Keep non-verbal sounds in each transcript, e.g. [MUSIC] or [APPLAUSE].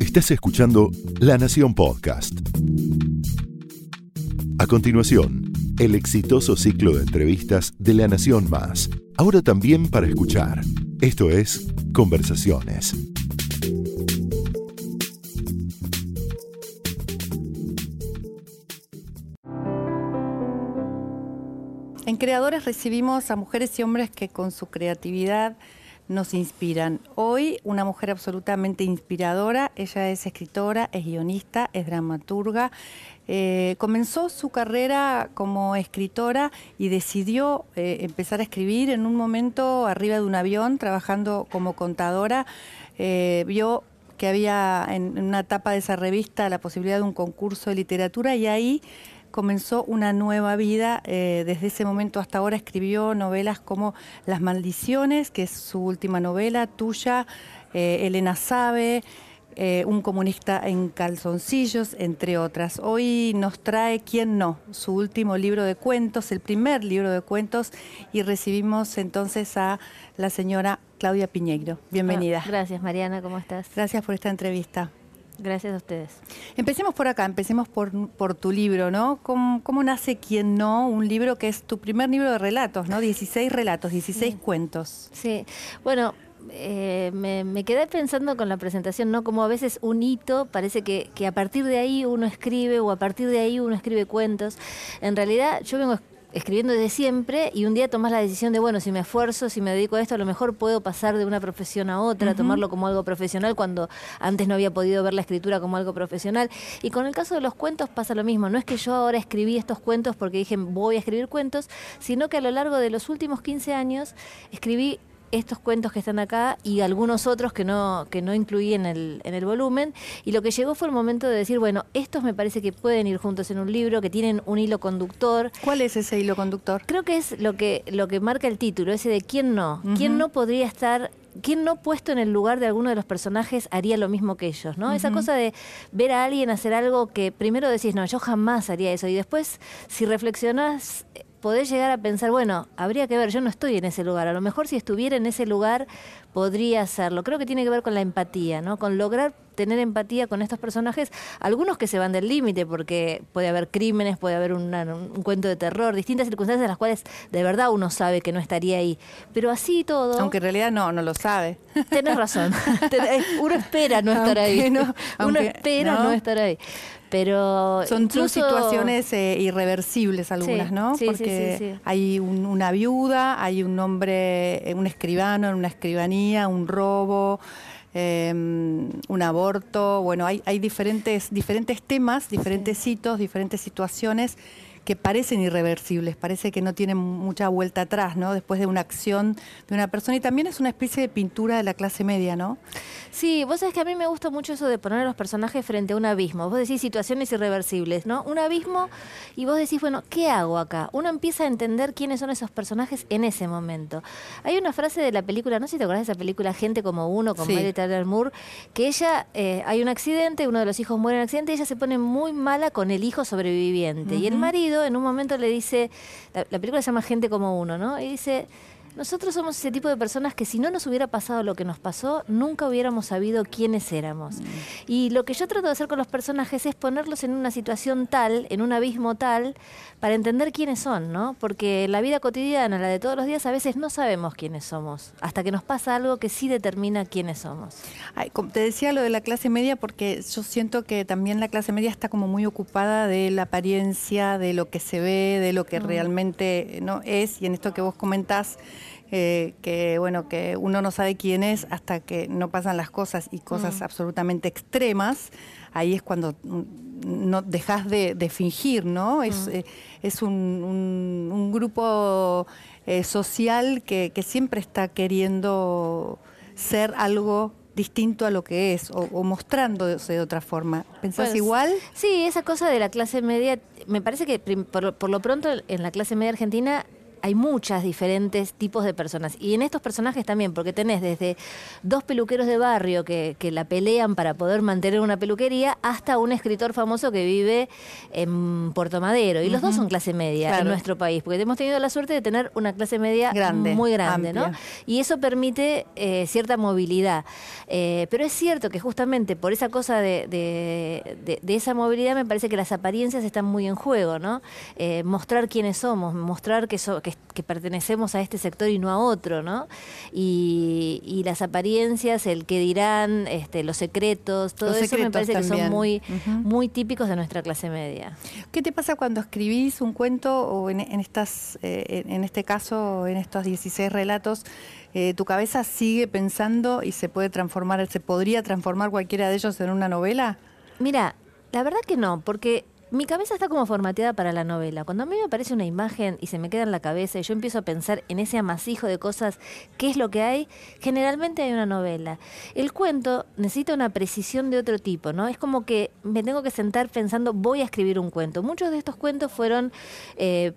Estás escuchando La Nación Podcast. A continuación, el exitoso ciclo de entrevistas de La Nación Más, ahora también para escuchar. Esto es Conversaciones. En Creadores recibimos a mujeres y hombres que con su creatividad nos inspiran. Hoy una mujer absolutamente inspiradora, ella es escritora, es guionista, es dramaturga. Eh, comenzó su carrera como escritora y decidió eh, empezar a escribir en un momento arriba de un avión, trabajando como contadora. Eh, vio que había en, en una etapa de esa revista la posibilidad de un concurso de literatura y ahí comenzó una nueva vida. Eh, desde ese momento hasta ahora escribió novelas como Las Maldiciones, que es su última novela, tuya, eh, Elena Sabe, eh, Un comunista en calzoncillos, entre otras. Hoy nos trae ¿Quién no? Su último libro de cuentos, el primer libro de cuentos, y recibimos entonces a la señora Claudia Piñeiro. Bienvenida. Ah, gracias, Mariana, ¿cómo estás? Gracias por esta entrevista. Gracias a ustedes. Empecemos por acá, empecemos por, por tu libro, ¿no? ¿Cómo, ¿Cómo, nace Quién no? Un libro que es tu primer libro de relatos, ¿no? 16 relatos, 16 sí. cuentos. Sí, bueno, eh, me, me, quedé pensando con la presentación, ¿no? Como a veces un hito, parece que, que, a partir de ahí uno escribe o a partir de ahí uno escribe cuentos. En realidad yo vengo escribiendo desde siempre y un día tomas la decisión de, bueno, si me esfuerzo, si me dedico a esto, a lo mejor puedo pasar de una profesión a otra, uh -huh. tomarlo como algo profesional cuando antes no había podido ver la escritura como algo profesional. Y con el caso de los cuentos pasa lo mismo, no es que yo ahora escribí estos cuentos porque dije voy a escribir cuentos, sino que a lo largo de los últimos 15 años escribí estos cuentos que están acá y algunos otros que no, que no incluí en el, en el volumen. Y lo que llegó fue el momento de decir, bueno, estos me parece que pueden ir juntos en un libro, que tienen un hilo conductor. ¿Cuál es ese hilo conductor? Creo que es lo que, lo que marca el título, ese de quién no. Uh -huh. ¿Quién no podría estar ¿quién no puesto en el lugar de alguno de los personajes haría lo mismo que ellos? ¿no? Uh -huh. Esa cosa de ver a alguien hacer algo que primero decís, no, yo jamás haría eso. Y después, si reflexionas, podés llegar a pensar, bueno, habría que ver, yo no estoy en ese lugar. A lo mejor si estuviera en ese lugar podría hacerlo. Creo que tiene que ver con la empatía, ¿no? Con lograr tener empatía con estos personajes, algunos que se van del límite, porque puede haber crímenes, puede haber una, un cuento de terror, distintas circunstancias en las cuales de verdad uno sabe que no estaría ahí. Pero así todo. Aunque en realidad no, no lo sabe. Tenés razón. [LAUGHS] uno espera no estar aunque ahí. No, uno espera no. no. estar ahí. Pero son, incluso... situaciones eh, irreversibles algunas, sí, ¿no? Sí, Porque sí, hay un, una viuda, hay un hombre, un escribano en una escribanía, un robo. Eh, un aborto, bueno, hay, hay diferentes, diferentes temas, diferentes hitos, diferentes situaciones que parecen irreversibles, parece que no tienen mucha vuelta atrás, ¿no? Después de una acción de una persona y también es una especie de pintura de la clase media, ¿no? Sí, vos sabés que a mí me gusta mucho eso de poner a los personajes frente a un abismo. Vos decís situaciones irreversibles, ¿no? Un abismo y vos decís, bueno, ¿qué hago acá? Uno empieza a entender quiénes son esos personajes en ese momento. Hay una frase de la película, no sé si te acordás de esa película Gente como uno, con sí. Mary Tyler Moore, que ella, eh, hay un accidente, uno de los hijos muere en accidente y ella se pone muy mala con el hijo sobreviviente. Uh -huh. Y el marido en un momento le dice, la, la, película se llama Gente como uno, ¿no? Y dice, nosotros somos ese tipo de personas que si no nos hubiera pasado lo que nos pasó, nunca hubiéramos sabido quiénes éramos. Mm. Y lo que yo trato de hacer con los personajes es ponerlos en una situación tal, en un abismo tal, para entender quiénes son, ¿no? Porque la vida cotidiana, la de todos los días, a veces no sabemos quiénes somos, hasta que nos pasa algo que sí determina quiénes somos. Ay, te decía lo de la clase media porque yo siento que también la clase media está como muy ocupada de la apariencia, de lo que se ve, de lo que mm. realmente no es, y en esto que vos comentás, eh, que bueno que uno no sabe quién es hasta que no pasan las cosas y cosas mm. absolutamente extremas ahí es cuando no dejas de, de, fingir no mm. es, eh, es un, un, un grupo eh, social que, que, siempre está queriendo ser algo distinto a lo que es o, o mostrándose de otra forma. ¿Pensás pues, igual? Sí, esa cosa de la clase media, me parece que por, por lo pronto en la clase media argentina hay muchas diferentes tipos de personas. Y en estos personajes también, porque tenés desde dos peluqueros de barrio que, que la pelean para poder mantener una peluquería, hasta un escritor famoso que vive en Puerto Madero. Y los dos son clase media en nuestro país, porque hemos tenido la suerte de tener una clase media grande, muy grande, ¿no? Y eso permite eh, cierta movilidad. Eh, pero es cierto que justamente por esa cosa de, de, esa movilidad me parece que las apariencias están muy en juego, ¿no? Eh, mostrar quiénes somos, mostrar que, so, que que, pertenecemos a este sector y no a otro, ¿no? Y, las apariencias, el que dirán, este, los secretos, todo eso me parece que son muy, muy típicos de nuestra clase media. ¿Qué te pasa cuando escribís un cuento o en, estas, eh, en este caso, en estos 16 relatos? Eh, ¿Tu cabeza sigue pensando y se puede transformar, se podría transformar cualquiera de ellos en una novela? Mira, la verdad que no, porque mi cabeza está como formateada para la novela. Cuando a mí me aparece una imagen y se me queda en la cabeza y yo empiezo a pensar en ese amasijo de cosas, qué es lo que hay, generalmente hay una novela. El cuento necesita una precisión de otro tipo, ¿no? Es como que me tengo que sentar pensando, voy a escribir un cuento. Muchos de estos cuentos fueron eh,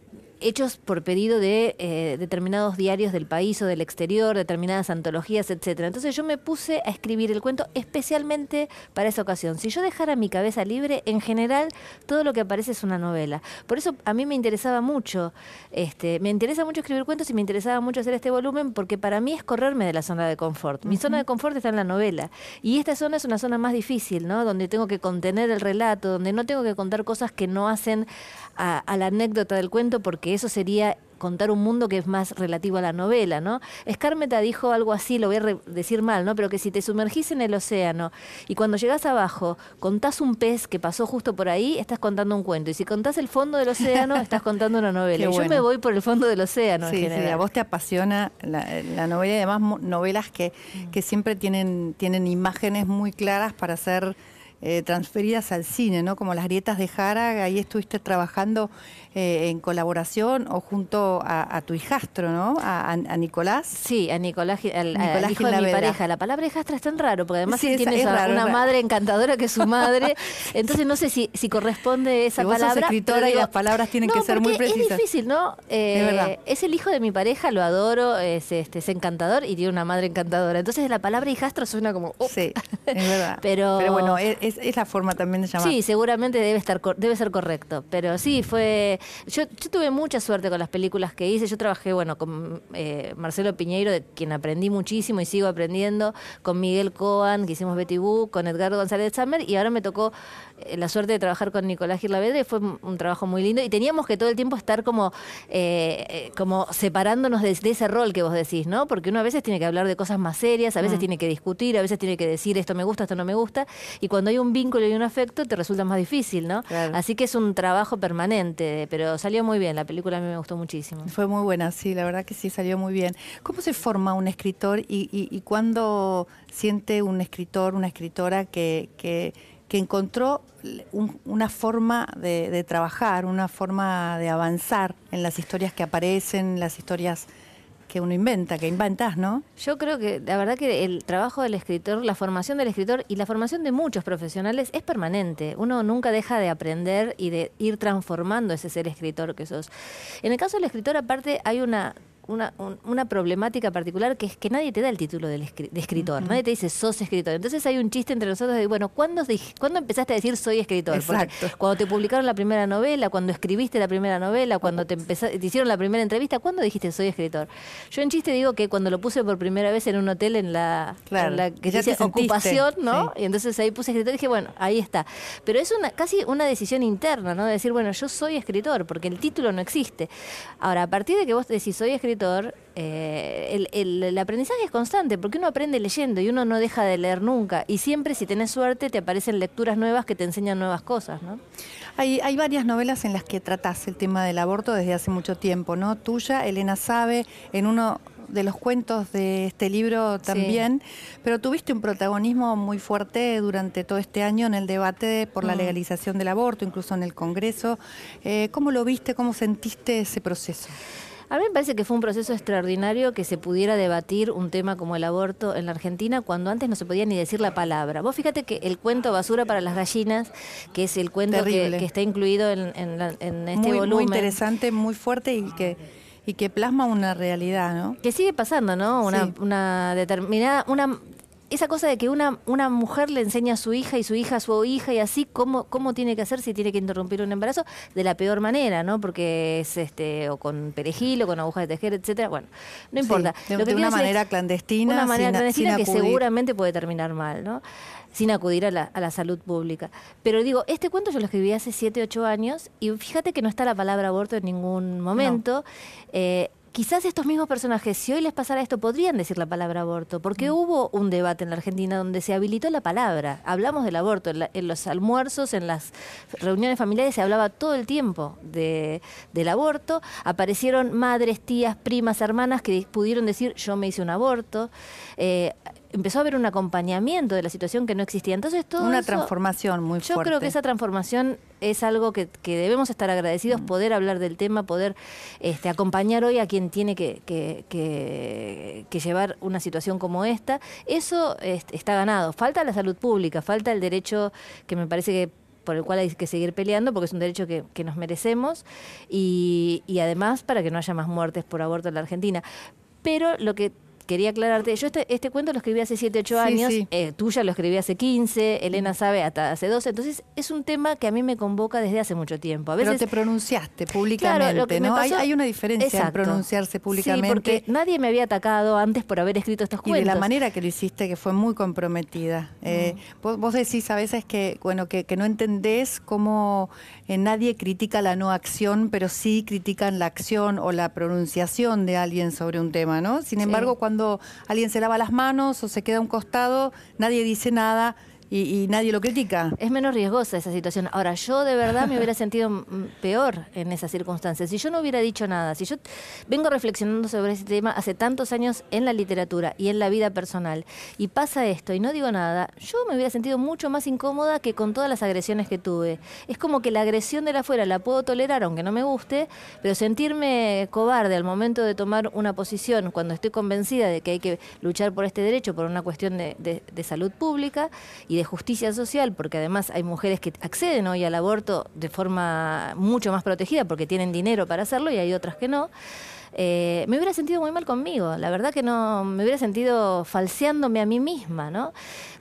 hechos por pedido de eh, determinados diarios del país o del exterior, determinadas antologías, etcétera. Entonces yo me puse a escribir el cuento especialmente para esa ocasión. Si yo dejara mi cabeza libre, en general todo lo que aparece es una novela. Por eso a mí me interesaba mucho, este, me interesa mucho escribir cuentos y me interesaba mucho hacer este volumen porque para mí es correrme de la zona de confort. Mi zona de confort está en la novela y esta zona es una zona más difícil, ¿no? Donde tengo que contener el relato, donde no tengo que contar cosas que no hacen a, a la anécdota del cuento porque eso sería contar un mundo que es más relativo a la novela, ¿no? Escármeta dijo algo así, lo voy a decir mal, ¿no? Pero que si te sumergís en el océano y cuando llegás abajo contás un pez que pasó justo por ahí, estás contando un cuento. Y si contás el fondo del océano, [LAUGHS] estás contando una novela. Yo me voy por el fondo del océano. Sí, sí, a vos te apasiona la, novela y además novelas que, que siempre tienen, tienen imágenes muy claras para hacer eh, transferidas al cine, ¿no? Como las grietas de Jara, ahí estuviste trabajando eh, en colaboración o junto a, tu hijastro, ¿no? A, Nicolás. Sí, a Nicolás, al, hijo de mi pareja. La palabra hijastra es tan raro, porque además sí, tiene una madre encantadora que es su madre, [LAUGHS] entonces no sé si, si corresponde esa palabra. Sos escritora y las palabras tienen que ser muy precisas. Es difícil, ¿no? Eh, es, el hijo de mi pareja, lo adoro, es, este, es encantador y tiene una madre encantadora. Entonces la palabra hijastro suena como... Sí, es verdad. [LAUGHS] pero, pero bueno, es, es, la forma también de llamar. Sí, seguramente debe estar debe ser correcto. Pero sí, fue. Yo, yo tuve mucha suerte con las películas que hice. Yo trabajé, bueno, con eh, Marcelo Piñeiro, de quien aprendí muchísimo y sigo aprendiendo, con Miguel Coan, que hicimos Betty Boo, con Edgardo González Summer, y ahora me tocó eh, la suerte de trabajar con Nicolás Girlavedre. Fue un trabajo muy lindo y teníamos que todo el tiempo estar como, eh, como separándonos de, ese rol que vos decís, ¿no? Porque uno a veces tiene que hablar de cosas más serias, a veces mm. tiene que discutir, a veces tiene que decir esto me gusta, esto no me gusta, y cuando hay un vínculo y un afecto, te resulta más difícil, ¿no? Así que es un trabajo permanente, pero salió muy bien, la película a mí me gustó muchísimo. Fue muy buena, sí, la verdad que sí, salió muy bien. ¿Cómo se forma un escritor y, y, cuándo siente un escritor, una escritora que, que, encontró una forma de, de trabajar, una forma de avanzar en las historias que aparecen, las historias que uno inventa, que inventas, ¿no? Yo creo que la verdad que el trabajo del escritor, la formación del escritor y la formación de muchos profesionales es permanente. Uno nunca deja de aprender y de ir transformando ese ser escritor que sos. En el caso del escritor, aparte, hay una una, una, problemática particular que es que nadie te da el título de escritor, nadie te dice sos escritor. Entonces hay un chiste entre nosotros de, bueno, ¿cuándo, ¿cuándo empezaste a decir soy escritor? Exacto. cuando te publicaron la primera novela, cuando escribiste la primera novela, cuando te, te hicieron la primera entrevista, ¿cuándo dijiste soy escritor? Yo en chiste digo que cuando lo puse por primera vez en un hotel en la, que dice ocupación, ¿no? Y entonces ahí puse escritor y dije, bueno, ahí está. Pero es una casi una decisión interna, ¿no? De decir, bueno, yo soy escritor, porque el título no existe. Ahora, a partir de que vos decís soy escritor, eh, el, aprendizaje es constante, porque uno aprende leyendo y uno no deja de leer nunca. Y siempre, si tenés suerte, te aparecen lecturas nuevas que te enseñan nuevas cosas, ¿no? Hay, hay varias novelas en las que tratás el tema del aborto desde hace mucho tiempo, ¿no? Tuya, Elena sabe, en uno de los cuentos de este libro también, pero tuviste un protagonismo muy fuerte durante todo este año en el debate por la mm. legalización del aborto, incluso en el Congreso. Eh, ¿Cómo lo viste? ¿Cómo sentiste ese proceso? A mí me parece que fue un proceso extraordinario que se pudiera debatir un tema como el aborto en la Argentina cuando antes no se podía ni decir la palabra. Vos fíjate que el cuento Basura para las gallinas, que es el cuento que, está incluido en, este volumen. Muy interesante, muy fuerte y que y que plasma una realidad, ¿no? Que sigue pasando, ¿no? Una, Sí. una determinada, una esa cosa de que una, una mujer le enseña a su hija y su hija a su hija y así cómo, cómo tiene que hacer si tiene que interrumpir un embarazo de la peor manera, ¿no? Porque es este, o con perejil o con agujas de tejer, etcétera. Bueno, no importa. Sí, de, Lo que de una manera es clandestina. una manera sin- clandestina sin que seguramente puede terminar mal, ¿no? Sin acudir a la, a la salud pública. Pero digo, este cuento yo lo escribí hace 7, 8 años y fíjate que no está la palabra aborto en ningún momento. Eh, Quizás estos mismos personajes, si hoy les pasara esto, podrían decir la palabra aborto, porque hubo un debate en la Argentina donde se habilitó la palabra. Hablamos del aborto, en, la- en los almuerzos, en las reuniones familiares se hablaba todo el tiempo de, del aborto. Aparecieron madres, tías, primas, hermanas que pudieron decir yo me hice un aborto. Eh, empezó a haber un acompañamiento de la situación que no existía. Entonces todo Una eso- transformación muy yo fuerte. creo que esa transformación es algo que, que debemos estar agradecidos, Mm. poder hablar del tema, poder este, acompañar hoy a quien tiene que, que- que- que llevar una situación como esta. Eso este, está ganado. Falta la salud pública, falta el derecho que me parece que por el cual hay que seguir peleando porque es un derecho que, que nos merecemos y, y además para que no haya más muertes por aborto en la Argentina. Pero lo que quería aclararte, yo este, este cuento lo escribí hace 7, 8 Sí, años, sí. eh, tuya lo escribí hace 15, Elena sabe hasta hace 12, entonces es un tema que a mí me convoca desde hace mucho tiempo. A Pero veces te pronunciaste públicamente, Claro, lo que ¿no? Hay, pasó- hay una diferencia en pronunciarse públicamente Sí, porque nadie me había atacado antes por haber escrito estos y cuentos. de la manera que lo hiciste, que fue muy comprometida. Eh, vos, vos decís a veces que, bueno, que, que no entendés cómo eh, nadie critica la no acción, pero sí critican la acción o la pronunciación de alguien sobre un tema, ¿no? Sin embargo, cuando alguien se lava las manos o se queda a un costado, nadie dice nada y, y nadie lo critica. Es menos riesgosa esa situación. Ahora, yo de verdad me hubiera sentido peor en esas circunstancias. Si yo no hubiera dicho nada, si yo vengo reflexionando sobre ese tema hace tantos años en la literatura y en la vida personal, y pasa esto y no digo nada, yo me hubiera sentido mucho más incómoda que con todas las agresiones que tuve. Es como que la agresión de la afuera la puedo tolerar, aunque no me guste, pero sentirme cobarde al momento de tomar una posición cuando estoy convencida de que hay que luchar por este derecho, por una cuestión de, de- de salud pública de justicia social, porque además hay mujeres que acceden hoy al aborto de forma mucho más protegida porque tienen dinero para hacerlo y hay otras que no. Eh, me hubiera sentido muy mal conmigo. La verdad que no, me hubiera sentido falseándome a mí misma, ¿no?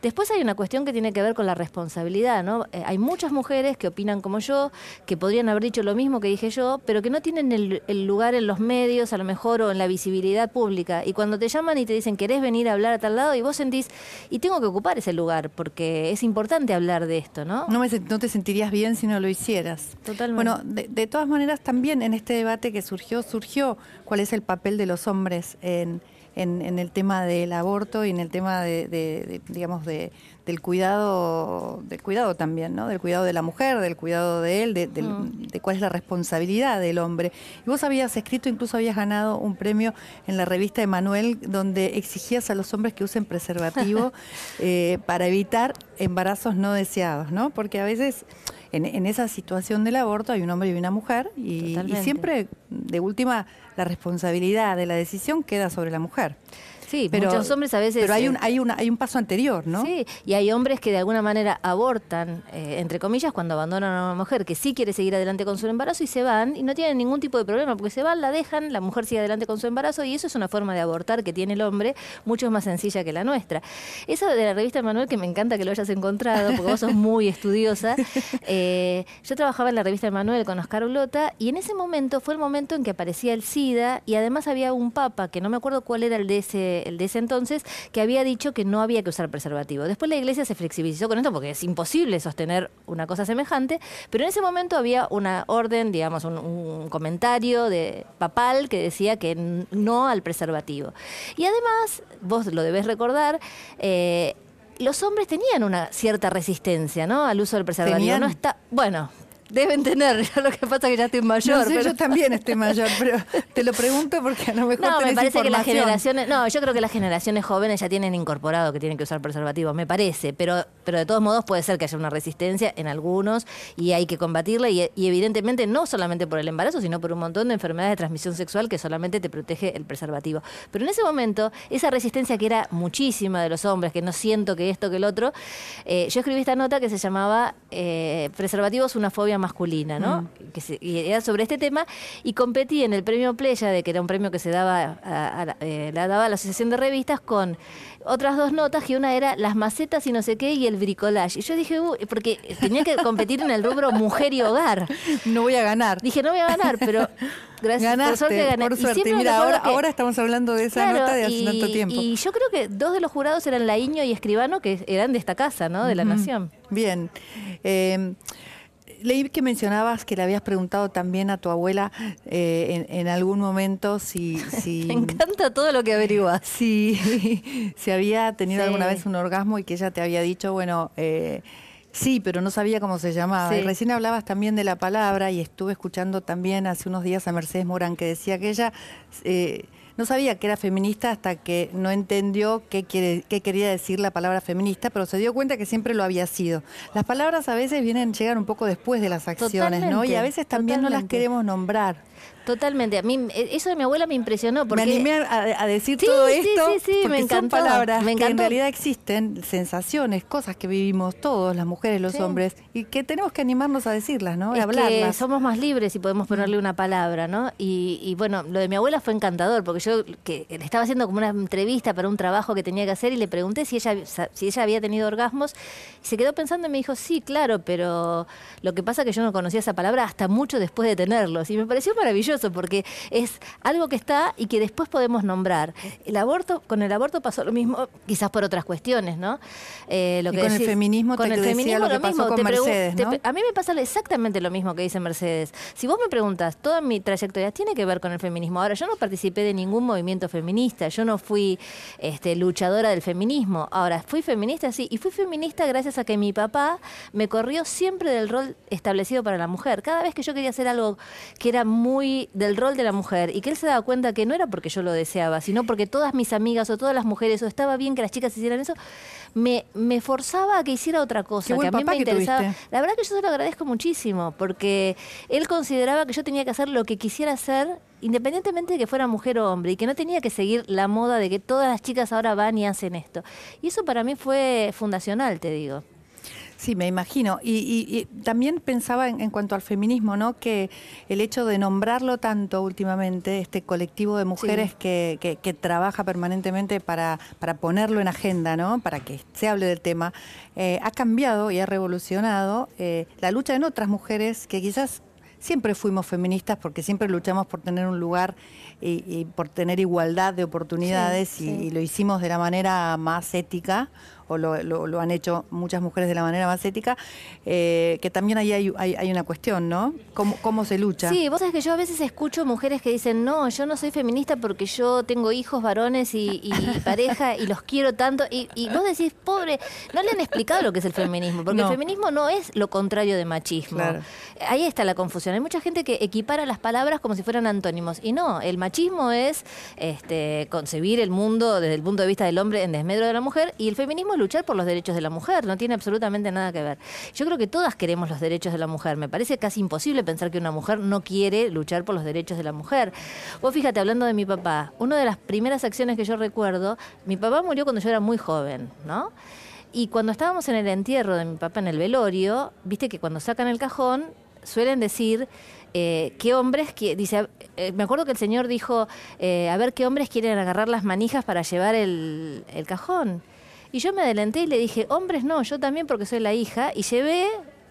Después hay una cuestión que tiene que ver con la responsabilidad, ¿no? Eh, hay muchas mujeres que opinan como yo, que podrían haber dicho lo mismo que dije yo, pero que no tienen el, el lugar en los medios, a lo mejor, o en la visibilidad pública. Y cuando te llaman y te dicen, ¿querés venir a hablar a tal lado? Y vos sentís, y tengo que ocupar ese lugar, porque es importante hablar de esto, ¿no? No, me no te sentirías bien si no lo hicieras. Totalmente. Bueno, de, de todas maneras también en este debate que surgió, surgió cuál es el papel de los hombres en, en- en el tema del aborto y en el tema de, de- de, digamos, de, del cuidado, del cuidado también, ¿no? Del cuidado de la mujer, del cuidado de él, de, del- Mm. de cuál es la responsabilidad del hombre. Y vos habías escrito, incluso habías ganado un premio en la revista Emanuel, donde exigías a los hombres que usen preservativo [LAUGHS] eh, para evitar embarazos no deseados, ¿no? Porque a veces en, en esa situación del aborto hay un hombre y una mujer y, siempre, de última, la responsabilidad de la decisión queda sobre la mujer. Sí, muchos hombres a veces... Pero hay eh, un, hay, una, hay un paso anterior, ¿no? Sí, y hay hombres que de alguna manera abortan, eh, entre comillas, cuando abandonan a una mujer que sí quiere seguir adelante con su embarazo y se van y no tienen ningún tipo de problema porque se van, la dejan, la mujer sigue adelante con su embarazo y eso es una forma de abortar que tiene el hombre mucho más sencilla que la nuestra. Eso de la revista Manuel, que me encanta que lo hayas encontrado porque vos sos muy estudiosa. [LAUGHS] eh, yo trabajaba en la revista Manuel con Oscar Ulota y en ese momento fue el momento en que aparecía el SIDA y además había un papa, que no me acuerdo cuál era el de ese, el de ese entonces, que había dicho que no había que usar preservativo. Después la iglesia se flexibilizó con esto porque es imposible sostener una cosa semejante, pero en ese momento había una orden, digamos, un, un comentario de papal que decía que no al preservativo. Y además, vos lo debés recordar, eh, los hombres tenían una cierta resistencia, ¿no? Al uso del preservativo. ¿Tenían? No está, bueno, deben tener. [LAUGHS] Lo que pasa es que ya estoy mayor. No sé, pero- yo también estoy mayor, [LAUGHS] pero te lo pregunto porque a lo mejor no, me parece que las generaciones, no, yo creo que las generaciones jóvenes ya tienen incorporado que tienen que usar preservativos, me parece, pero, pero de todos modos puede ser que haya una resistencia en algunos y hay que combatirla y, y evidentemente no solamente por el embarazo, sino por un montón de enfermedades de transmisión sexual que solamente te protege el preservativo. Pero en ese momento, esa resistencia que era muchísima de los hombres, que no siento que esto, que el otro, eh, yo escribí esta nota que se llamaba eh, Preservativos, una fobia masculina, ¿no? Mm. Que se- y era sobre este tema y competí en el premio Pleya, de que era un premio que se daba a, eh, la daba la Asociación de Revistas con otras dos notas, que una era las macetas y no sé qué y el bricolage. Y yo dije, "Uy", porque tenía que competir en el rubro mujer y hogar. No voy a ganar. Dije, no voy a ganar, pero gracias Ganaste, por suerte gané. por Y suerte. me Mira, ahora, que- ahora estamos hablando de esa Claro, nota de hace y, tanto tiempo. Y yo creo que dos de los jurados eran Laíño y Escribano, que eran de esta casa, ¿no? De la Nación. Bien. Eh, leí que mencionabas que le habías preguntado también a tu abuela eh, en, en algún momento si, [LAUGHS] si, Me encanta todo lo que averiguas. si, [LAUGHS] si había tenido Sí. alguna vez un orgasmo y que ella te había dicho, bueno, eh, sí, pero no sabía cómo se llamaba. Sí. Y recién hablabas también de la palabra y estuve escuchando también hace unos días a Mercedes Morán que decía que ella eh, no sabía que era feminista hasta que no entendió qué, quiere, qué quería decir la palabra feminista, pero se dio cuenta que siempre lo había sido. Las palabras a veces vienen, llegan un poco después de las acciones, ¿no? Y a veces también no las queremos nombrar. Totalmente. A mí, eh, eso de mi abuela me impresionó. Porque me animé a, a decir Sí, todo sí, esto sí, sí, porque me son encantó, palabras me que en realidad existen, sensaciones, cosas que vivimos todos, las mujeres, los hombres, y que tenemos que animarnos a decirlas, ¿no? Que hablarlas. somos más libres y podemos ponerle una palabra, ¿no? Y, y bueno, lo de mi abuela fue encantador, porque yo que le estaba haciendo como una entrevista para un trabajo que tenía que hacer y le pregunté si ella, si ella había tenido orgasmos. Y se quedó pensando y me dijo, sí, claro, pero lo que pasa es que yo no conocía esa palabra hasta mucho después de tenerlos. Y me pareció maravilloso, porque es algo que está y que después podemos nombrar. El aborto, con el aborto pasó lo mismo, quizás por otras cuestiones, ¿no? Eh, lo Y que con el feminismo con te el feminismo lo que pasó con Te pregu- Mercedes, a mí me pasa exactamente lo mismo que dice Mercedes. Si vos me preguntas, toda mi trayectoria tiene que ver con el feminismo. Ahora, yo no participé de ningún movimiento feminista, yo no fui este, luchadora del feminismo. Ahora, fui feminista, sí, y fui feminista gracias a que mi papá me corrió siempre del rol establecido para la mujer. Cada vez que yo quería hacer algo que era muy del rol de la mujer y que él se daba cuenta que no era porque yo lo deseaba, sino porque todas mis amigas o todas las mujeres, o estaba bien que las chicas hicieran eso, me, me forzaba a que hiciera otra cosa, que a mí me interesaba. tuviste. La verdad que yo se lo agradezco muchísimo, porque él consideraba que yo tenía que hacer lo que quisiera hacer, independientemente de que fuera mujer o hombre, y que no tenía que seguir la moda de que todas las chicas ahora van y hacen esto. Y eso para mí fue fundacional, te digo. Sí, me imagino. Y, y- y también pensaba en, en cuanto al feminismo, ¿no? Que el hecho de nombrarlo tanto últimamente, este colectivo de mujeres Sí. que, que- que trabaja permanentemente para, para ponerlo en agenda, ¿no? Para que se hable del tema, eh, ha cambiado y ha revolucionado eh, la lucha en otras mujeres que quizás siempre fuimos feministas porque siempre luchamos por tener un lugar y, y por tener igualdad de oportunidades Sí, y- sí. y lo hicimos de la manera más ética, o lo, lo- lo han hecho muchas mujeres de la manera más ética, eh, que también ahí hay, hay- hay una cuestión, ¿no? ¿Cómo, cómo se lucha? Sí, vos sabés que yo a veces escucho mujeres que dicen, no, yo no soy feminista porque yo tengo hijos varones y, y [LAUGHS] pareja y los quiero tanto. Y, y vos decís, pobre, no le han explicado lo que es el feminismo, porque No. el feminismo no es lo contrario de machismo. Claro. Ahí está la confusión. Hay mucha gente que equipara las palabras como si fueran antónimos. Y no, el machismo es este, concebir el mundo desde el punto de vista del hombre en desmedro de la mujer y el feminismo luchar por los derechos de la mujer. No tiene absolutamente nada que ver. Yo creo que todas queremos los derechos de la mujer. Me parece casi imposible pensar que una mujer no quiere luchar por los derechos de la mujer. Vos fíjate, hablando de mi papá, una de las primeras acciones que yo recuerdo, mi papá murió cuando yo era muy joven, ¿no? Y cuando estábamos en el entierro de mi papá en el velorio, viste que cuando sacan el cajón suelen decir eh, qué hombres, que, dice, eh, me acuerdo que el señor dijo, eh, a ver qué hombres quieren agarrar las manijas para llevar el cajón. Y yo me adelanté y le dije, hombres no, yo también porque soy la hija, y llevé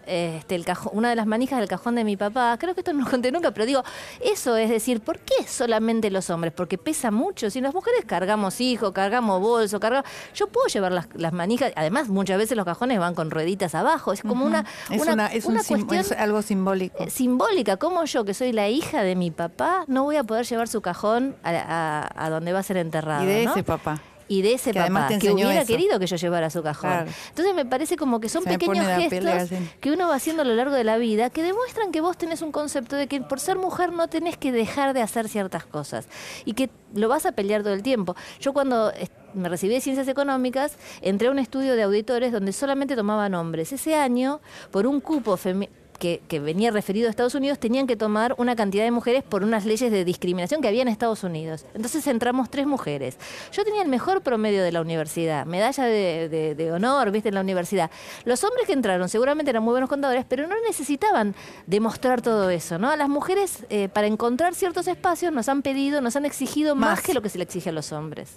este, el cajón, una de las manijas del cajón de mi papá. Creo que esto no lo conté nunca, pero digo, eso es decir, ¿por qué solamente los hombres? Porque pesa mucho. Si las mujeres cargamos hijos, cargamos bolso, cargamos... Yo puedo llevar las, las manijas, además muchas veces los cajones van con rueditas abajo, es como una, es, una, es, un una sim- cuestión es algo simbólico. eh, simbólica. como yo, que soy la hija de mi papá, no voy a poder llevar su cajón a, a- a donde va a ser enterrado? y de ¿no? ese papá. Y de ese que papá que hubiera eso. querido que yo llevara su cajón. Claro. Entonces me parece como que son Se pequeños gestos que uno va haciendo a lo largo de la vida que demuestran que vos tenés un concepto de que por ser mujer no tenés que dejar de hacer ciertas cosas y que lo vas a pelear todo el tiempo. Yo cuando me recibí de ciencias económicas entré a un estudio de auditores donde solamente tomaban hombres. Ese año, por un cupo femi- que, venía referido a Estados Unidos, tenían que tomar una cantidad de mujeres por unas leyes de discriminación que había en Estados Unidos. Entonces entramos tres mujeres. Yo tenía el mejor promedio de la universidad, medalla de, honor, viste, en la universidad. Los hombres que entraron seguramente eran muy buenos contadores, pero no necesitaban demostrar todo eso, ¿no? A las mujeres, eh, para encontrar ciertos espacios, nos han pedido, nos han exigido más, que lo que se le exige a los hombres.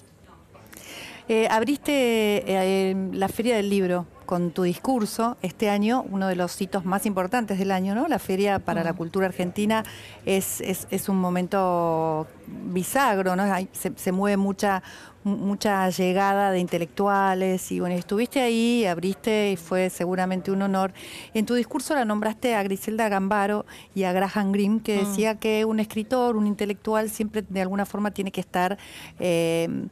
Eh, abriste eh, la Feria del Libro con tu discurso este año, uno de los hitos más importantes del año, ¿no? La Feria para la Cultura Argentina es, es, un momento bisagro, ¿no? se, mueve mucha, mucha llegada de intelectuales y bueno, estuviste ahí, abriste y fue seguramente un honor. En tu discurso la nombraste a Griselda Gambaro y a Graham Greene, que mm. decía que un escritor, un intelectual siempre de alguna forma tiene que estar... Eh,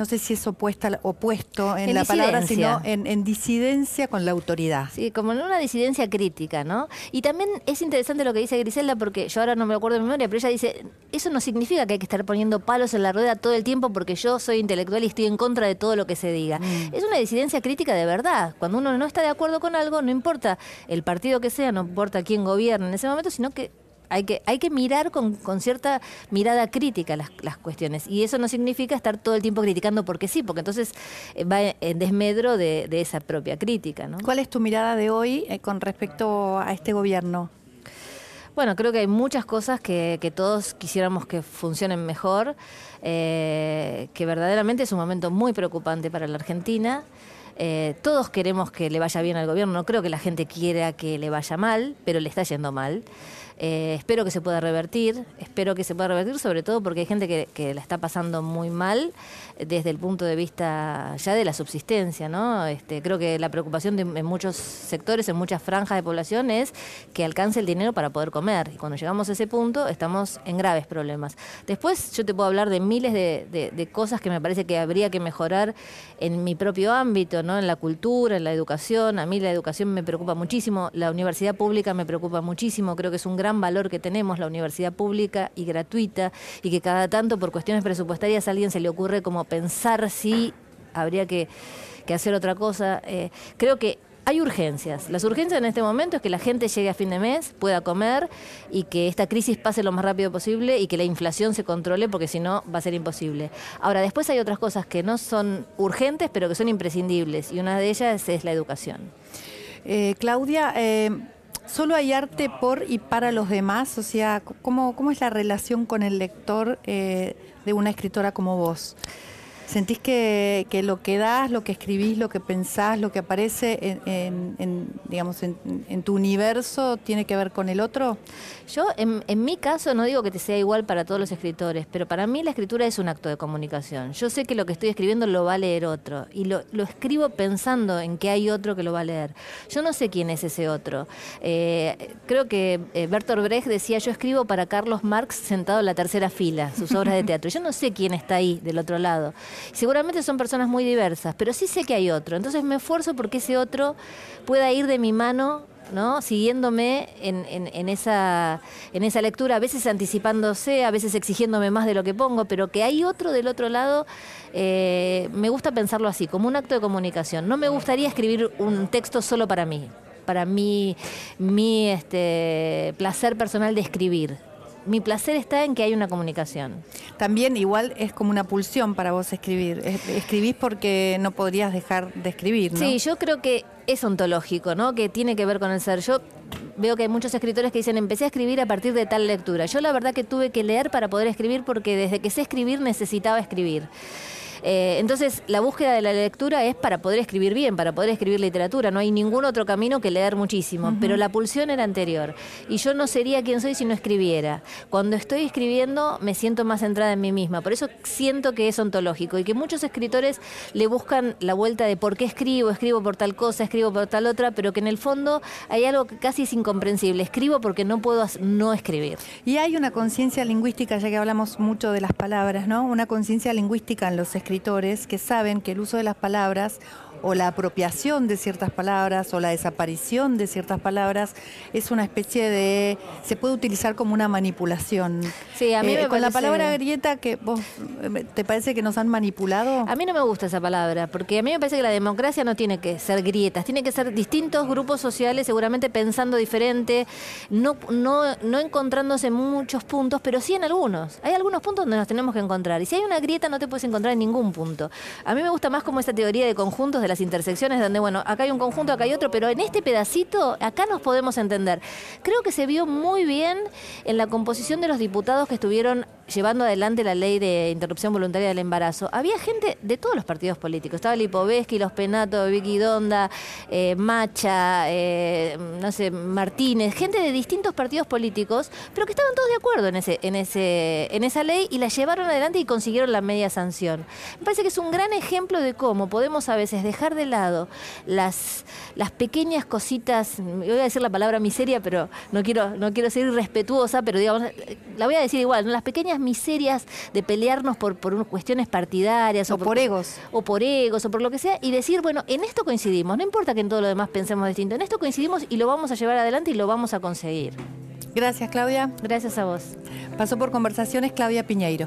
no sé si es opuesta, opuesto en, la palabra, sino en, disidencia con la autoridad. Sí, como en una disidencia crítica, ¿no? Y también es interesante lo que dice Griselda, porque yo ahora no me acuerdo de memoria, pero ella dice, eso no significa que hay que estar poniendo palos en la rueda todo el tiempo porque yo soy intelectual y estoy en contra de todo lo que se diga. Mm. Es una disidencia crítica de verdad. Cuando uno no está de acuerdo con algo, no importa el partido que sea, no importa quién gobierna en ese momento, sino que hay que, hay que mirar con, cierta mirada crítica las, las, cuestiones. Y eso no significa estar todo el tiempo criticando porque sí, porque entonces eh, va en desmedro de, esa propia crítica. ¿no? ¿Cuál es tu mirada de hoy eh, con respecto a este gobierno? Bueno, creo que hay muchas cosas que, todos quisiéramos que funcionen mejor, eh, que verdaderamente es un momento muy preocupante para la Argentina. todos queremos que le vaya bien al gobierno, no creo que la gente quiera que le vaya mal, pero le está yendo mal. Eh, espero que se pueda revertir, espero que se pueda revertir, sobre todo porque hay gente que, la está pasando muy mal desde el punto de vista ya de la subsistencia, ¿no? Este, creo que la preocupación de, en muchos sectores, en muchas franjas de población es que alcance el dinero para poder comer. Y cuando llegamos a ese punto estamos en graves problemas. Después yo te puedo hablar de miles de, cosas que me parece que habría que mejorar en mi propio ámbito, ¿no? En la cultura, en la educación. A mí la educación me preocupa muchísimo, la universidad pública me preocupa muchísimo, creo que es un gran valor que tenemos, la universidad pública y gratuita, y que cada tanto por cuestiones presupuestarias a alguien se le ocurre como pensar si habría que, hacer otra cosa. Eh, creo que hay urgencias. Las urgencias en este momento es que la gente llegue a fin de mes, pueda comer y que esta crisis pase lo más rápido posible y que la inflación se controle porque si no va a ser imposible. Ahora, después hay otras cosas que no son urgentes pero que son imprescindibles y una de ellas es la educación. Eh, Claudia, eh, ¿Solo hay arte por y para los demás? O sea, ¿cómo, cómo es la relación con el lector eh, de una escritora como vos? ¿Sentís que, lo que das, lo que escribís, lo que pensás, lo que aparece en, digamos, en, tu universo tiene que ver con el otro? Yo, en, mi caso, no digo que te sea igual para todos los escritores, pero para mí la escritura es un acto de comunicación. Yo sé que lo que estoy escribiendo lo va a leer otro y lo, escribo pensando en que hay otro que lo va a leer. Yo no sé quién es ese otro. Eh, creo que eh, Bertolt Brecht decía, yo escribo para Carlos Marx sentado en la tercera fila, sus obras de teatro. Yo no sé quién está ahí del otro lado. Seguramente son personas muy diversas, pero sí sé que hay otro. Entonces me esfuerzo porque ese otro pueda ir de mi mano ¿no? siguiéndome en, esa, en esa lectura, a veces anticipándose, a veces exigiéndome más de lo que pongo, pero que hay otro del otro lado, eh, me gusta pensarlo así, como un acto de comunicación. No me gustaría escribir un texto solo para mí, para mí, mi este, placer personal de escribir mi placer está en que hay una comunicación. También igual es como una pulsión para vos escribir. Escribís porque no podrías dejar de escribir, ¿no? Sí, yo creo que es ontológico, ¿no? Que tiene que ver con el ser. Yo veo que hay muchos escritores que dicen, empecé a escribir a partir de tal lectura. Yo la verdad que tuve que leer para poder escribir porque desde que sé escribir necesitaba escribir. Eh, entonces, la búsqueda de la lectura es para poder escribir bien, para poder escribir literatura. No hay ningún otro camino que leer muchísimo, pero la pulsión era anterior. Y yo no sería quien soy si no escribiera. Cuando estoy escribiendo, me siento más centrada en mí misma. Por eso siento que es ontológico y que muchos escritores le buscan la vuelta de por qué escribo, escribo por tal cosa, escribo por tal otra, pero que en el fondo hay algo que casi es incomprensible. Escribo porque no puedo no escribir. Y hay una conciencia lingüística, ya que hablamos mucho de las palabras, ¿no? Una conciencia lingüística en los escritores escritores que saben que el uso de las palabras o la apropiación de ciertas palabras o la desaparición de ciertas palabras es una especie de se puede utilizar como una manipulación. Sí, a mí Eh, me con la palabra grieta que vos eh, te parece que nos han manipulado. A mí no me gusta esa palabra, porque a mí me parece que la democracia no tiene que ser grietas, tiene que ser distintos grupos sociales seguramente pensando diferente, no, no, no encontrándose en muchos puntos, pero sí en algunos. Hay algunos puntos donde nos tenemos que encontrar. Y si hay una grieta no te puedes encontrar en ningún punto. A mí me gusta más como esa teoría de conjuntos, de las intersecciones, donde, bueno, acá hay un conjunto, acá hay otro, pero en este pedacito, acá nos podemos entender. Creo que se vio muy bien en la composición de los diputados que estuvieron llevando adelante la ley de interrupción voluntaria del embarazo. Había gente de todos los partidos políticos. Estaba Lipovetsky, Los Penato, Vicky Donda, eh, Macha, eh, no sé, Martínez, gente de distintos partidos políticos, pero que estaban todos de acuerdo en, ese, en, ese, en esa ley y la llevaron adelante y consiguieron la media sanción. Me parece que es un gran ejemplo de cómo podemos a veces dejar de lado las, las pequeñas cositas, voy a decir la palabra miseria, pero no quiero, no quiero ser irrespetuosa, pero digamos, la voy a decir igual, ¿no? las pequeñas miserias de pelearnos por, por cuestiones partidarias O por egos. o por egos o por lo que sea y decir, bueno, en esto coincidimos, no importa que en todo lo demás pensemos distinto, en esto coincidimos y lo vamos a llevar adelante y lo vamos a conseguir. Gracias, Claudia. Gracias a vos. Pasó por conversaciones Claudia Piñeiro.